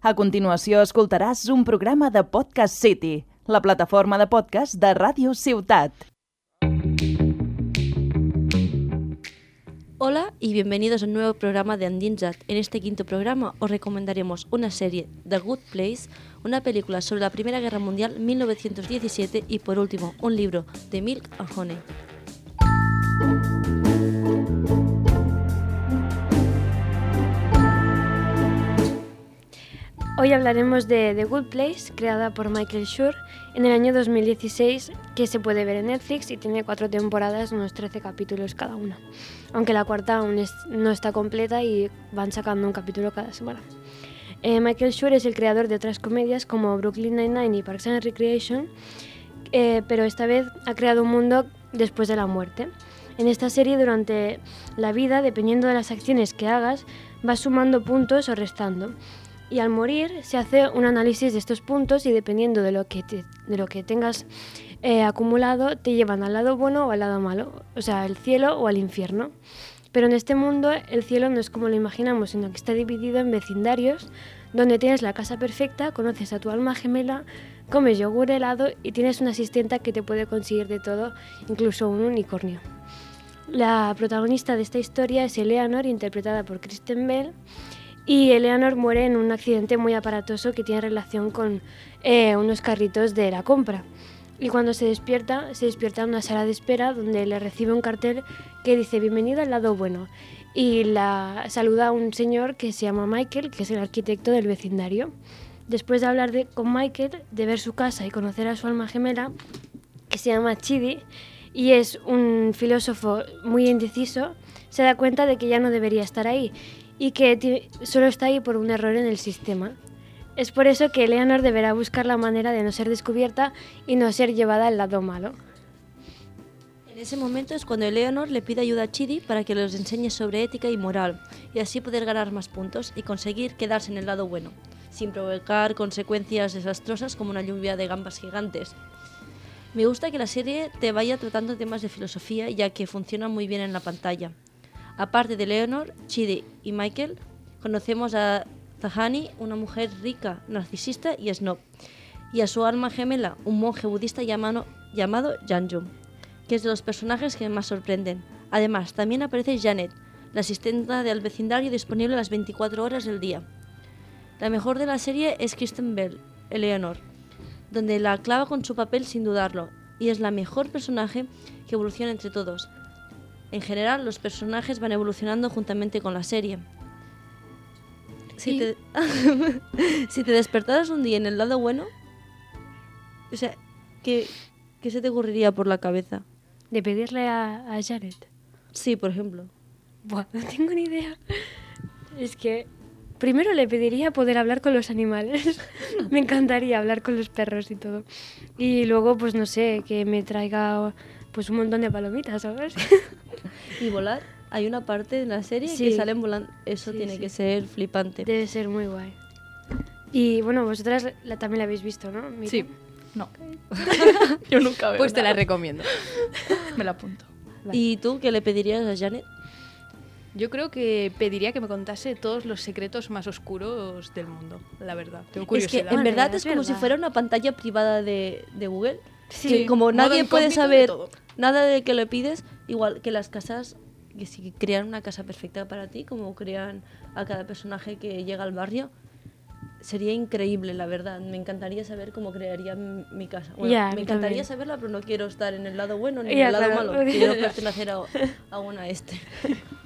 A continuació escoltaràs un programa de Podcast City, la plataforma de podcast de Ràdio Ciutat. Hola y bienvenidos a un nuevo programa de Andinsat. En este quinto programa os recomendaremos una serie, The Good Place, una película sobre la Primera Guerra Mundial 1917 y por último un libro, The Milk and Honey. Hoy hablaremos de The Good Place, creada por Michael Schur en el año 2016, que se puede ver en Netflix y tiene cuatro temporadas, unos 13 capítulos cada una. Aunque la cuarta aún no está completa y van sacando un capítulo cada semana. Eh, Michael Schur es el creador de otras comedias como Brooklyn Nine-Nine y Parks and Recreation, eh, pero esta vez ha creado un mundo después de la muerte. En esta serie, durante la vida, dependiendo de las acciones que hagas, vas sumando puntos o restando. Y al morir se hace un análisis de estos puntos y dependiendo de lo que, de lo que tengas eh, acumulado, te llevan al lado bueno o al lado malo, o sea, al cielo o al infierno. Pero en este mundo el cielo no es como lo imaginamos, sino que está dividido en vecindarios, donde tienes la casa perfecta, conoces a tu alma gemela, comes yogur helado y tienes una asistenta que te puede conseguir de todo, incluso un unicornio. La protagonista de esta historia es Eleanor, interpretada por Kristen Bell, y Eleanor muere en un accidente muy aparatoso que tiene relación con eh, unos carritos de la compra. Y cuando se despierta, se despierta en una sala de espera donde le recibe un cartel que dice bienvenida al lado bueno. Y la saluda a un señor que se llama Michael, que es el arquitecto del vecindario. Después de hablar con Michael, de ver su casa y conocer a su alma gemela, que se llama Chidi, y es un filósofo muy indeciso, se da cuenta de que ya no debería estar ahí y que solo está ahí por un error en el sistema. Es por eso que Eleanor deberá buscar la manera de no ser descubierta y no ser llevada al lado malo. En ese momento es cuando Eleanor le pide ayuda a Chidi para que les enseñe sobre ética y moral y así poder ganar más puntos y conseguir quedarse en el lado bueno, sin provocar consecuencias desastrosas como una lluvia de gambas gigantes. Me gusta que la serie te vaya tratando temas de filosofía ya que funciona muy bien en la pantalla. Aparte de Eleanor, Chidi y Michael, conocemos a Tahani, una mujer rica, narcisista y snob, y a su alma gemela, un monje budista llamado, llamado Janju que es de los personajes que más sorprenden. Además, también aparece Janet, la asistenta del vecindario disponible las 24 horas del día. La mejor de la serie es Kristen Bell, Eleanor, donde la clava con su papel sin dudarlo, y es la mejor personaje que evoluciona entre todos. En general, los personajes van evolucionando juntamente con la serie. Si, Y- te, si te despertaras un día en el lado bueno, o sea, ¿qué, qué se te ocurriría por la cabeza? De pedirle a, a Jared. Sí, por ejemplo. Buah, no tengo ni idea. Es que primero le pediría poder hablar con los animales. me encantaría hablar con los perros y todo. Y luego, pues no sé, que me traiga pues un montón de palomitas, ¿sabes? Y volar, hay una parte de la serie Sí. que salen volando. Eso Sí, tiene sí. que ser flipante. Debe ser muy guay. Y bueno, vosotras la- también la habéis visto, ¿no? Mica? Sí. No. Yo nunca veo Pues te la nada. recomiendo. Me la apunto. ¿Y tú qué le pedirías a Janet? Yo creo que pediría que me contase todos los secretos más oscuros del mundo, la verdad. Tengo Es que curiosidad. en verdad es como si fuera una pantalla privada de, de Google. Sí. Que como modo nadie puede saber todo. Nada de que le pides, igual que las casas, que si crean una casa perfecta para ti, como crean a cada personaje que llega al barrio, sería increíble, la verdad. Me encantaría saber cómo crearía mi, casa. Bueno, me encantaría también. saberla, pero no quiero estar en el lado bueno ni en el lado claro. malo. Quiero pertenecer a, a una este.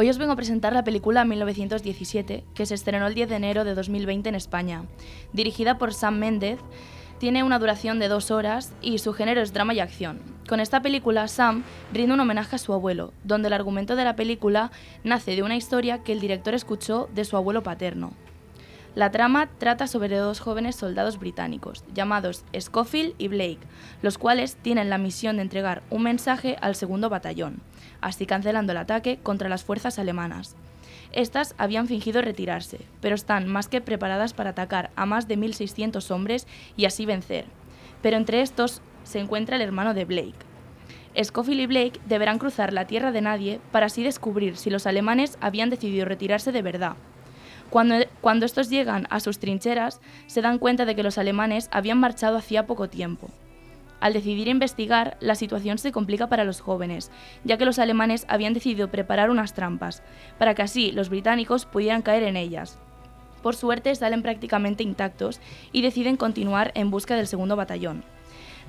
Hoy os vengo a presentar la película 1917, que se estrenó el 10 de enero de 2020 en España. Dirigida por Sam Méndez, tiene una duración de dos horas y su género es drama y acción. Con esta película, Sam rinde un homenaje a su abuelo, donde el argumento de la película nace de una historia que el director escuchó de su abuelo paterno. La trama trata sobre dos jóvenes soldados británicos, llamados Scofield y Blake, los cuales tienen la misión de entregar un mensaje al segundo batallón, así cancelando el ataque contra las fuerzas alemanas. Estas habían fingido retirarse, pero están más que preparadas para atacar a más de 1.600 hombres y así vencer. Pero entre estos se encuentra el hermano de Blake. Scofield y Blake deberán cruzar la tierra de nadie para así descubrir si los alemanes habían decidido retirarse de verdad. Cuando, cuando estos llegan a sus trincheras, se dan cuenta de que los alemanes habían marchado hacía poco tiempo. Al decidir investigar, la situación se complica para los jóvenes, ya que los alemanes habían decidido preparar unas trampas, para que así los británicos pudieran caer en ellas. Por suerte salen prácticamente intactos y deciden continuar en busca del segundo batallón.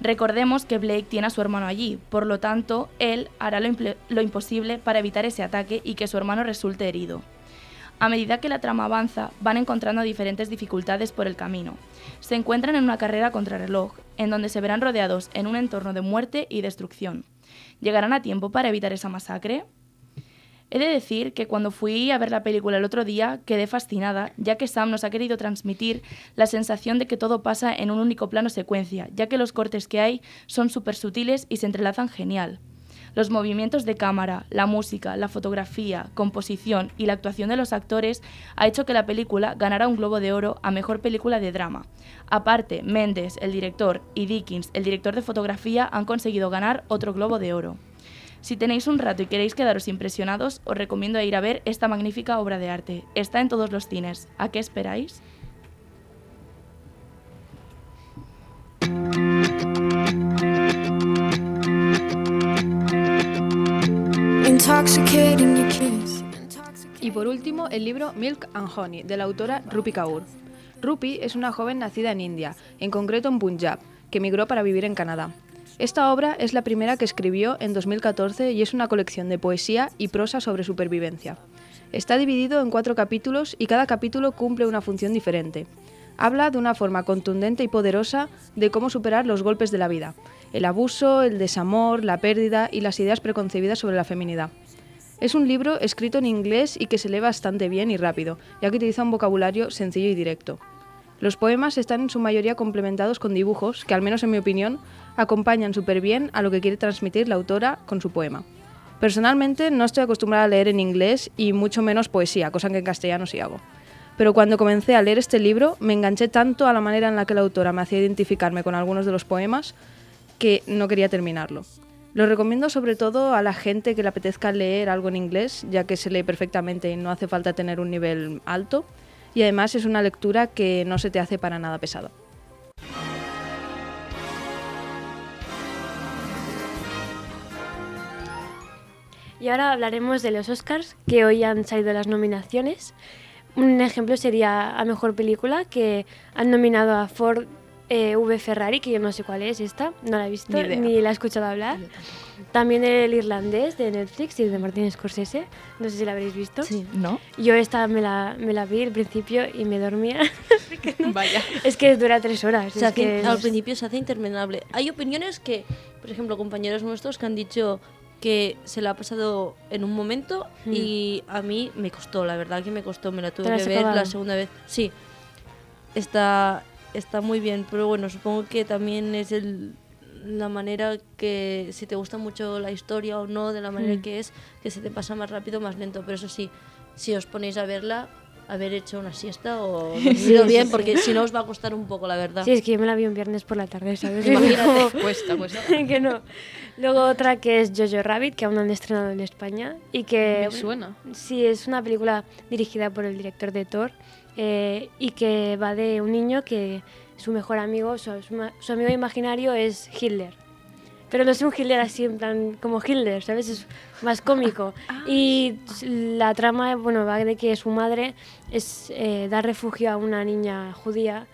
Recordemos que Blake tiene a su hermano allí, por lo tanto, él hará lo, imposible para evitar ese ataque y que su hermano resulte herido. A medida que la trama avanza, van encontrando diferentes dificultades por el camino. Se encuentran en una carrera contra reloj, en donde se verán rodeados en un entorno de muerte y destrucción. ¿Llegarán a tiempo para evitar esa masacre? He de decir que cuando fui a ver la película el otro día quedé fascinada, ya que Sam nos ha querido transmitir la sensación de que todo pasa en un único plano secuencia, ya que los cortes que hay son súper sutiles y se entrelazan genial. Los movimientos de cámara, la música, la fotografía, composición y la actuación de los actores ha hecho que la película ganara un Globo de Oro a Mejor Película de Drama. Aparte, Mendes, el director, y Dickens, el director de fotografía, han conseguido ganar otro Globo de Oro. Si tenéis un rato y queréis quedaros impresionados, os recomiendo ir a ver esta magnífica obra de arte. Está en todos los cines. ¿A qué esperáis? Y por último, el libro Milk and Honey, de la autora Rupi Kaur. Rupi es una joven nacida en India, en concreto en Punjab, que emigró para vivir en Canadá. Esta obra es la primera que escribió en 2014 y es una colección de poesía y prosa sobre supervivencia. Está dividido en cuatro capítulos y cada capítulo cumple una función diferente. Habla de una forma contundente y poderosa de cómo superar los golpes de la vida, el abuso, el desamor, la pérdida y las ideas preconcebidas sobre la feminidad. Es un libro escrito en inglés y que se lee bastante bien y rápido, ya que utiliza un vocabulario sencillo y directo. Los poemas están en su mayoría complementados con dibujos que, al menos en mi opinión, acompañan súper bien a lo que quiere transmitir la autora con su poema. Personalmente no estoy acostumbrada a leer en inglés y mucho menos poesía, cosa que en castellano sí hago. Pero cuando comencé a leer este libro me enganché tanto a la manera en la que la autora me hacía identificarme con algunos de los poemas que no quería terminarlo. Lo recomiendo sobre todo a la gente que le apetezca leer algo en inglés, ya que se lee perfectamente y no hace falta tener un nivel alto. Y además es una lectura que no se te hace para nada pesada. Y ahora hablaremos de los Oscars, que hoy han salido las nominaciones. Un ejemplo sería a Mejor Película, que han nominado a Ford eh, V Ferrari, que yo no sé cuál es esta, no la he visto, Ni ni la he escuchado hablar. También el irlandés de Netflix y de Martin Scorsese, no sé si la habréis visto. Sí. ¿No? Yo esta me la, me la vi al principio y me dormía. Vaya. es que dura tres horas. Se es hace- que al es- principio se hace interminable. Hay opiniones que, por ejemplo, compañeros nuestros que han dicho que se la ha pasado en un momento Hmm. y a mí me costó, la verdad que me costó, me la tuve ¿Te la has que ver acabado? la segunda vez. Sí, está, está muy bien, pero bueno, supongo que también es el, la manera que, si te gusta mucho la historia o no, de la manera Hmm. que es, que se te pasa más rápido, más lento. Pero eso sí, si os ponéis a verla, haber hecho una siesta o dormido sí, bien, sí. porque si no os va a costar un poco, la verdad. Sí, es que yo me la vi un viernes por la tarde, ¿sabes? Imagínate. Cuesta, cuesta. que no. Luego otra que es Jojo Rabbit, que aún no han estrenado en España y que Me suena. sí es una película dirigida por el director de Thor eh, y que va de un niño que su mejor amigo, su, su amigo imaginario es Hitler. Pero no es un Hitler así en plan como Hitler, ¿sabes? Es más cómico. y la trama, bueno, va de que su madre es eh, dar refugio a una niña judía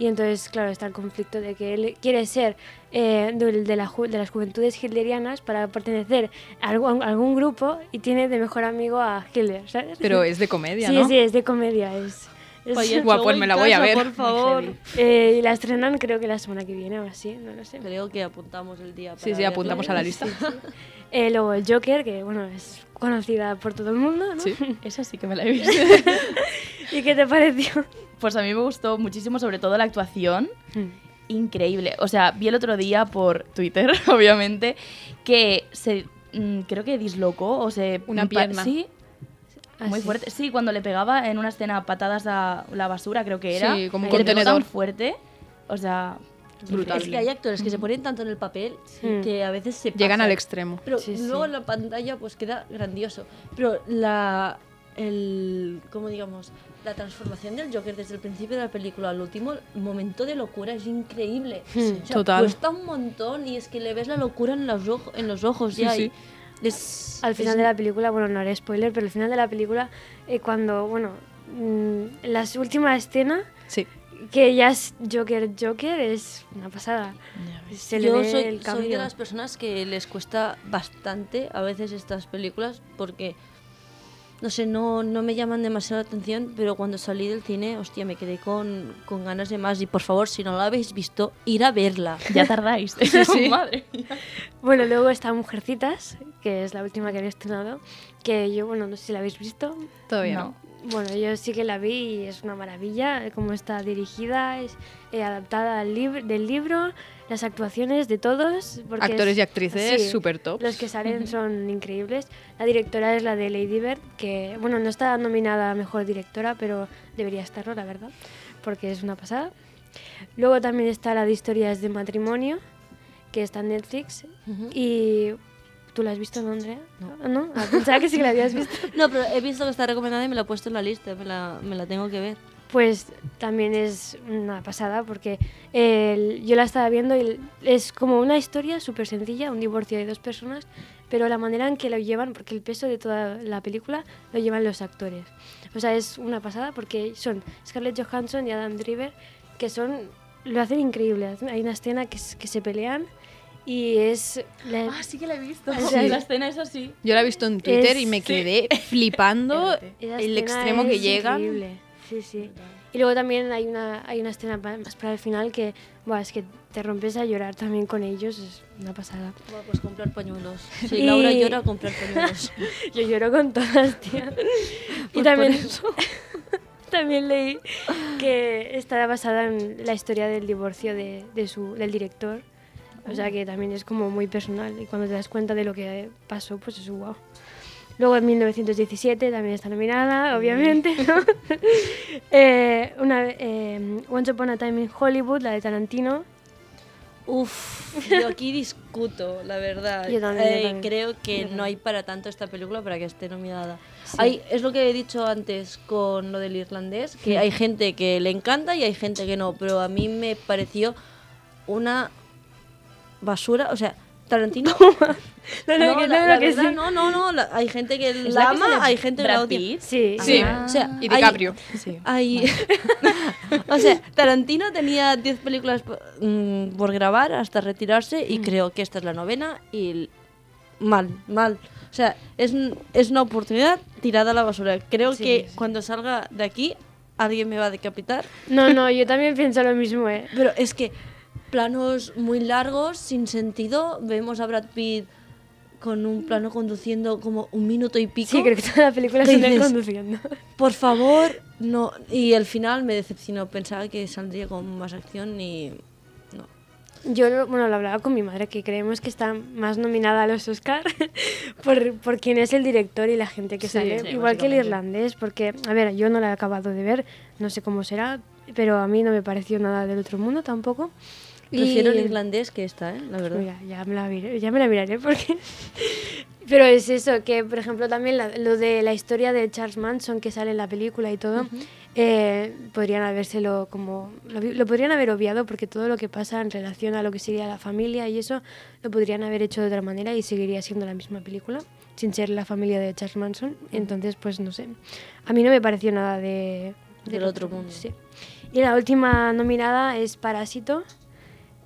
y entonces, claro, está el conflicto de que él quiere ser eh, de, de la ju- de las juventudes hitlerianas para pertenecer a algún, a algún grupo y tiene de mejor amigo a Hitler, ¿sabes? Pero es de comedia, sí, ¿no? sí, es de comedia. Es, Guau, pues me la voy a ver. Por favor. eh, y la estrenan creo que la semana que viene o así, no lo sé. Creo que apuntamos el día. Sí, para sí, apuntamos verla. a la lista. Eh, luego el Joker, que bueno, es conocida por todo el mundo, ¿no? Sí. Esa sí que me la he visto. ¿Y qué te pareció? pues a mí me gustó muchísimo, sobre todo la actuación. Hmm. increíble. O sea, vi el otro día por Twitter, obviamente, que se mm, creo que dislocó o se Una pierna. Sí. Ah, Muy sí. fuerte. Sí, cuando le pegaba en una escena patadas a la basura, creo que era. Sí, como un contenedor. tan fuerte. O sea, brutal. Es que hay actores que se ponen tanto en el papel Mm. que a veces se Llegan pasan. al extremo. Pero Sí, sí. luego en la pantalla pues queda grandioso. Pero la el cómo digamos la transformación del Joker desde el principio de la película al último momento de locura es increíble. Hmm. O sea, Total. Cuesta un montón y es que le ves la locura en los ojos, en los ojos Sí, ya. sí. y es, Al final es- de la película, bueno, no haré spoiler, pero al final de la película, eh, cuando, bueno, mm, la última escena, Sí. que ya es Joker Joker, es una pasada. Se le Yo ve soy, el soy de las personas que les cuesta bastante a veces estas películas porque, no sé, no, no me llaman demasiado la atención, pero cuando salí del cine, hostia, me quedé con, con ganas de más. Y por favor, si no la habéis visto, ir a verla. Ya tardáis. Madre. Bueno, luego está Mujercitas, que es la última que había estrenado, que yo, bueno, no sé si la habéis visto. Todavía no. No. Bueno, yo sí que la vi y es una maravilla, eh, cómo está dirigida, es eh, adaptada al lib- del libro, las actuaciones de todos. porque Actores es- y actrices sí, súper top. Los que salen son increíbles. La directora es la de Lady Bird, que, bueno, no está nominada a Mejor Directora, pero debería estarlo, la verdad, porque es una pasada. Luego también está la de Historias de Matrimonio, que está en Netflix. Y... ¿Tú la has visto, no, Andrea? No. ¿No? Ah, pensaba que sí que la habías visto. No, pero he visto que está recomendada y me la he puesto en la lista, me la, me la tengo que ver. Pues también es una pasada porque el- yo la estaba viendo y es como una historia súper sencilla, un divorcio de dos personas, pero la manera en que lo llevan, porque el peso de toda la película lo llevan los actores. O sea, es una pasada porque son Scarlett Johansson y Adam Driver que son lo hacen increíble. Hay una escena que, que se pelean y es la- Ah, sí que la he visto. Sí. La escena es así. Yo la he visto en Twitter Es- y me sí. quedé flipando Esa el extremo que es llega. increíble. Sí, sí. Y luego también hay una, hay una escena más para el final que, buah, es que te rompes a llorar también con ellos, es una pasada. Bueno, pues comprar pañuelos. Si Y- Laura llora, comprar pañuelos. Yo lloro con todas, tía. y Pues también, por eso. también leí que está basada en la historia del divorcio de, de su, del director. O sea que también es como muy personal y cuando te das cuenta de lo que pasó, pues es guau. Luego en 1917 también está nominada, obviamente, ¿no? Eh, una, eh, Once Upon a Time in Hollywood, la de Tarantino. Uf, yo aquí discuto, la verdad. Yo también, yo Eh, también. Creo que Yo no hay para tanto esta película para que esté nominada. Sí. Hay, es lo que he dicho antes con lo del irlandés, que hay gente que le encanta y hay gente que no, pero a mí me pareció una basura, o sea, Tarantino... No, no, que, la- no, la que verdad, sí. no, no, no, la- hay gente que ¿Es la la que ama, hay gente que la Brad odia. Pitt? Sí, Sí. O sea, Y hay- DiCaprio. Sí. hay- o sea, Tarantino tenía 10 películas mm, por grabar hasta retirarse Mm. y creo que esta es la novena y mal, mal. O sea, es, es una oportunidad tirada a la basura. Creo Sí, que sí. cuando salga de aquí alguien me va a decapitar. No, no, yo también pienso lo mismo, ¿eh? Pero es que planos muy largos, sin sentido. Vemos a Brad Pitt con un plano conduciendo como un minuto y pico. Sí, creo que toda la película ¿Qué es él dices? conduciendo. Por favor, no. Y al final me decepcionó. Pensaba que saldría con más acción y. No. Yo, bueno, lo hablaba con mi madre, que creemos que está más nominada a los Oscar por, por quién es el director y la gente que Sí, sale. sí, Igual que el irlandés, porque, a ver, yo no la he acabado de ver, no sé cómo será, pero a mí no me pareció nada del otro mundo tampoco. Prefiero Y- el irlandés que esta, ¿eh? La verdad. Mira, ya me la, miré- ya me la miraré porque... Pero es eso, que por ejemplo también la- lo de la historia de Charles Manson que sale en la película y todo, eh, podrían habérselo como... Lo, lo podrían haber obviado porque todo lo que pasa en relación a lo que sería la familia y eso, lo podrían haber hecho de otra manera y seguiría siendo la misma película, sin ser la familia de Charles Manson. Entonces, pues no sé. A mí no me pareció nada de... Del otro mundo. Sí. Y la última nominada es Parásito,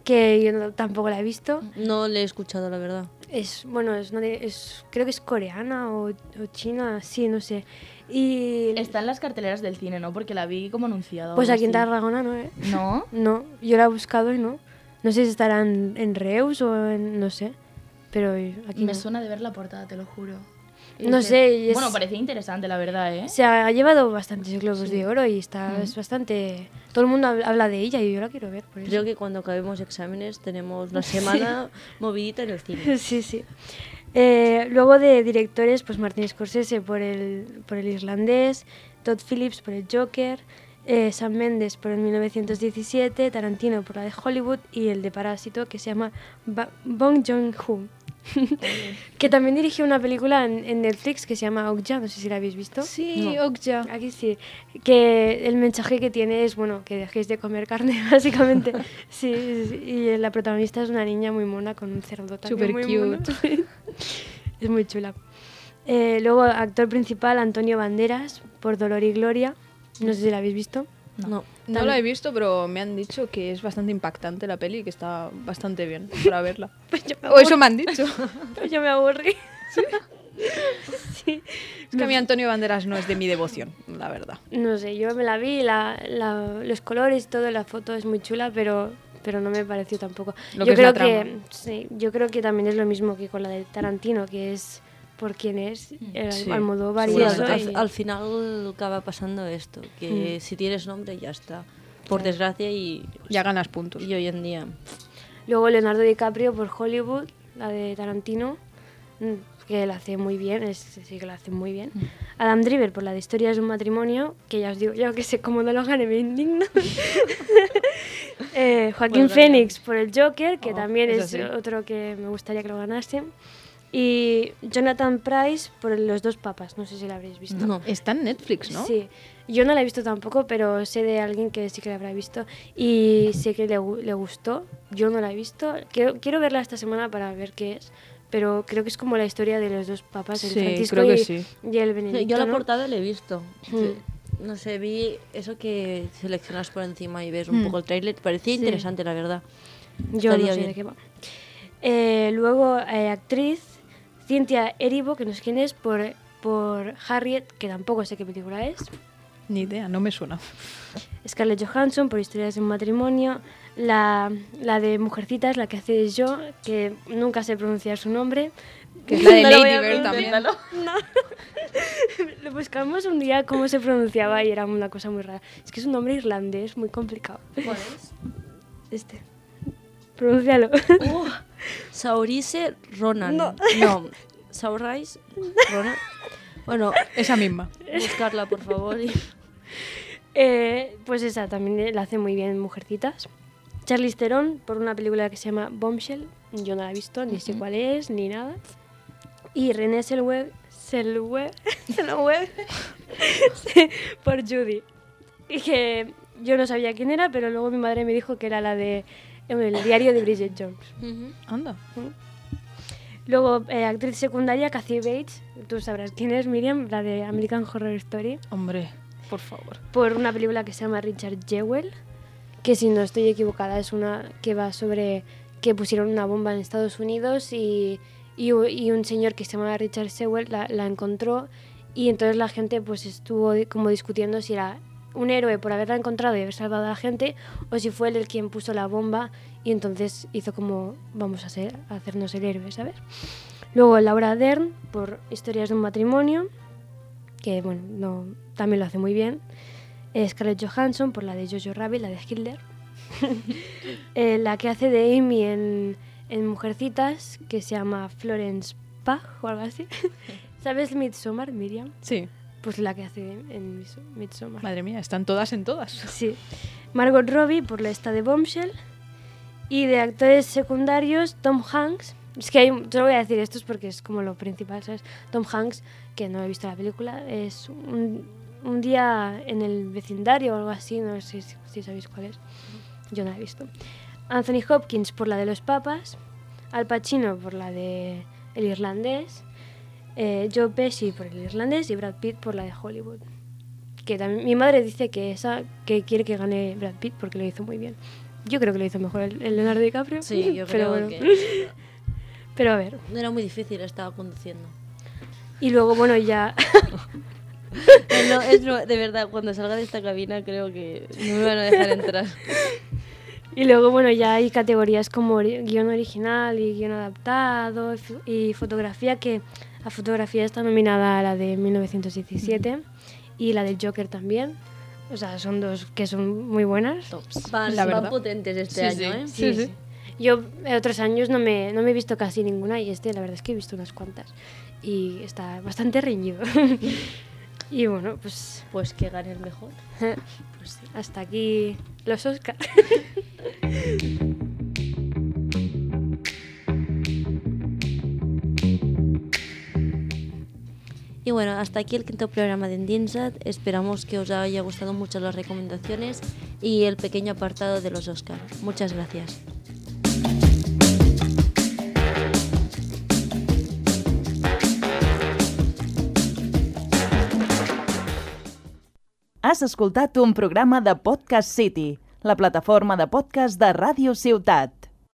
que yo no- tampoco la he visto. No le he escuchado, la verdad. Es, bueno, es, es- creo que es coreana o, o china, sí, no sé. Y Está en las carteleras del cine, ¿no? Porque la vi como anunciada. pues aquí en. Tarragona no, ¿eh? ¿No? No, yo la he buscado y no. No sé si estará en, en Reus o en, no sé, pero aquí Me no. suena de ver la portada, te lo juro. No sé, es- Bueno, parece interesante, la verdad, ¿eh? Se ha llevado bastantes globos de oro y está, es bastante... Todo el mundo habla de ella y yo la quiero ver, por eso. Creo que cuando acabemos exámenes tenemos una semana movidita en el cine. sí, sí. Eh, luego de directores, pues Martin Scorsese por el, por el irlandés, Todd Phillips por el Joker, eh, Sam Mendes por el 1917, Tarantino por la de Hollywood y el de Parásito que se llama Ba- Bong Joon-ho. que también dirigió una película en, en Netflix que se llama Okja, no sé si la habéis visto. Sí, Okja. Aquí sí, que el mensaje que tiene es, bueno, que dejéis de comer carne, básicamente. sí, sí, y la protagonista es una niña muy mona con un cerdo también Súper muy mono. cute. es muy chula. Eh, luego, actor principal, Antonio Banderas, por Dolor y Gloria. No sé si la habéis visto. No. No la he visto, pero me han dicho que es bastante impactante la peli y que está bastante bien para verla. Pues yo me, O eso me han dicho. pues yo me aburrí. Es que a mí Antonio Banderas no es de mi devoción, la verdad. No sé, yo me la vi, la, la- los colores, todo, la foto es muy chula, pero, pero no me pareció tampoco. Lo yo que es la creo que sí, yo creo que también es lo mismo que con la de Tarantino, que es por quién es, el Sí, Almodóvar y Sí, seguramente. al, eso. al- y- al final acaba pasando esto, que si tienes nombre ya está. Por desgracia y, Ya ganas puntos. y hoy en día. Luego Leonardo DiCaprio por Hollywood, la de Tarantino, mm, que la hace muy bien, es, sí que la hace muy bien. Adam Driver por la de Historias de un matrimonio, que ya os digo yo que sé cómo no lo gane, me indigno. Eh, Joaquín Phoenix por el Joker, que Oh, también es sí. otro que me gustaría que lo ganase. Y Jonathan Price por Los dos papas, no sé si la habréis visto. No. Está en Netflix, ¿no? Sí, yo no la he visto tampoco, pero sé de alguien que sí que la habrá visto y sé que le, le gustó. Yo no la he visto. Quiero, quiero verla esta semana para ver qué es, pero creo que es como la historia de los dos papas, el Sí, Francisco creo que y, sí. y el Benedicto. Yo la ¿no? portada la he visto. Mm. No sé, vi eso que seleccionas por encima y ves un Mm. poco el trailer. Parecía Sí. interesante, la verdad. Yo no Estaría sé bien. de qué va. Eh, luego, eh, actriz, Cynthia Erivo, que no sé quién es, por, por Harriet, que tampoco sé qué película es. Ni idea, no me suena. Scarlett Johansson por Historias de un matrimonio, la, la de Mujercitas, la que hace yo, que nunca sé pronunciar su nombre. Que es la de No Lady Bird también. Lo buscamos un día cómo se pronunciaba y era una cosa muy rara. Es que es un nombre irlandés muy complicado. ¿Cuál es? Este. Pronúncialo. Saurice Ronan. No. no. Saurais Ronan. Bueno, Esa misma. buscarla, por favor. y- Eh, pues esa también la hace muy bien en Mujercitas. Charlize Theron por una película que se llama Bombshell. Yo no la he visto, ni sé cuál es, ni nada. Y René Selweger, Selweger sí, por Judy. Y que yo no sabía quién era, pero luego mi madre me dijo que era la de El diario de Bridget Jones. Anda. Luego, eh, actriz secundaria, Kathy Bates. Tú sabrás quién es, Miriam, la de American Horror Story. Hombre, por favor. por una película que se llama Richard Jewell, que si no estoy equivocada es una que va sobre que pusieron una bomba en Estados Unidos y, y, y un señor que se llama Richard Jewell la, la encontró y entonces la gente pues estuvo como discutiendo si era un héroe por haberla encontrado y haber salvado a la gente o si fue él el quien puso la bomba y entonces hizo como vamos a, ser, hacernos el héroe, ¿sabes? Luego Laura Dern por Historias de un matrimonio, que bueno, no, también lo hace muy bien. Eh, Scarlett Johansson por la de Jojo Rabbit, la de Hitler. Eh, la que hace de Amy en, en Mujercitas, que se llama Florence Pugh o algo así. ¿Sabes Midsommar, Miriam? Sí. Pues la que hace en Midsommar. Madre mía, están todas en todas. Sí. Margot Robbie por la esta de Bombshell. Y de actores secundarios, Tom Hanks. Es que hay, lo voy a decir esto es porque es como lo principal, ¿sabes? Tom Hanks, que no he visto la película, es un, un día en el vecindario o algo así, no sé si, si sabéis cuál es. Yo no la he visto. Anthony Hopkins por la de los papas. Al Pacino por la de El Irlandés. Eh, Joe Pesci por el irlandés y Brad Pitt por la de Hollywood que también mi madre dice que esa que quiere que gane Brad Pitt porque lo hizo muy bien. Yo creo que lo hizo mejor el, el Leonardo DiCaprio. Sí, yo pero creo bueno. que Pero a ver. era muy difícil, estaba conduciendo. Y luego, bueno, ya. No, es de verdad, cuando salga de esta cabina creo que no me van a dejar entrar. y luego, bueno, ya hay categorías como guion original y guion adaptado y fotografía, que la fotografía está nominada a la de 1917 y la del Joker también. O sea, son dos que son muy buenas. Van, La van potentes este Sí, año, sí. ¿eh? Sí, sí. Yo eh, otros años no me, no me he visto casi ninguna y este la verdad es que he visto unas cuantas y está bastante reñido. Y bueno, pues, Pues que gane el mejor. pues sí, hasta aquí los Oscars. Y bueno, hasta aquí el quinto programa de Endinsat. Esperamos que os haya gustado mucho las recomendaciones y el pequeño apartado de los Oscar. Muchas gracias. Has escoltat un programa de Podcast City, la plataforma de podcast de Ràdio Ciutat.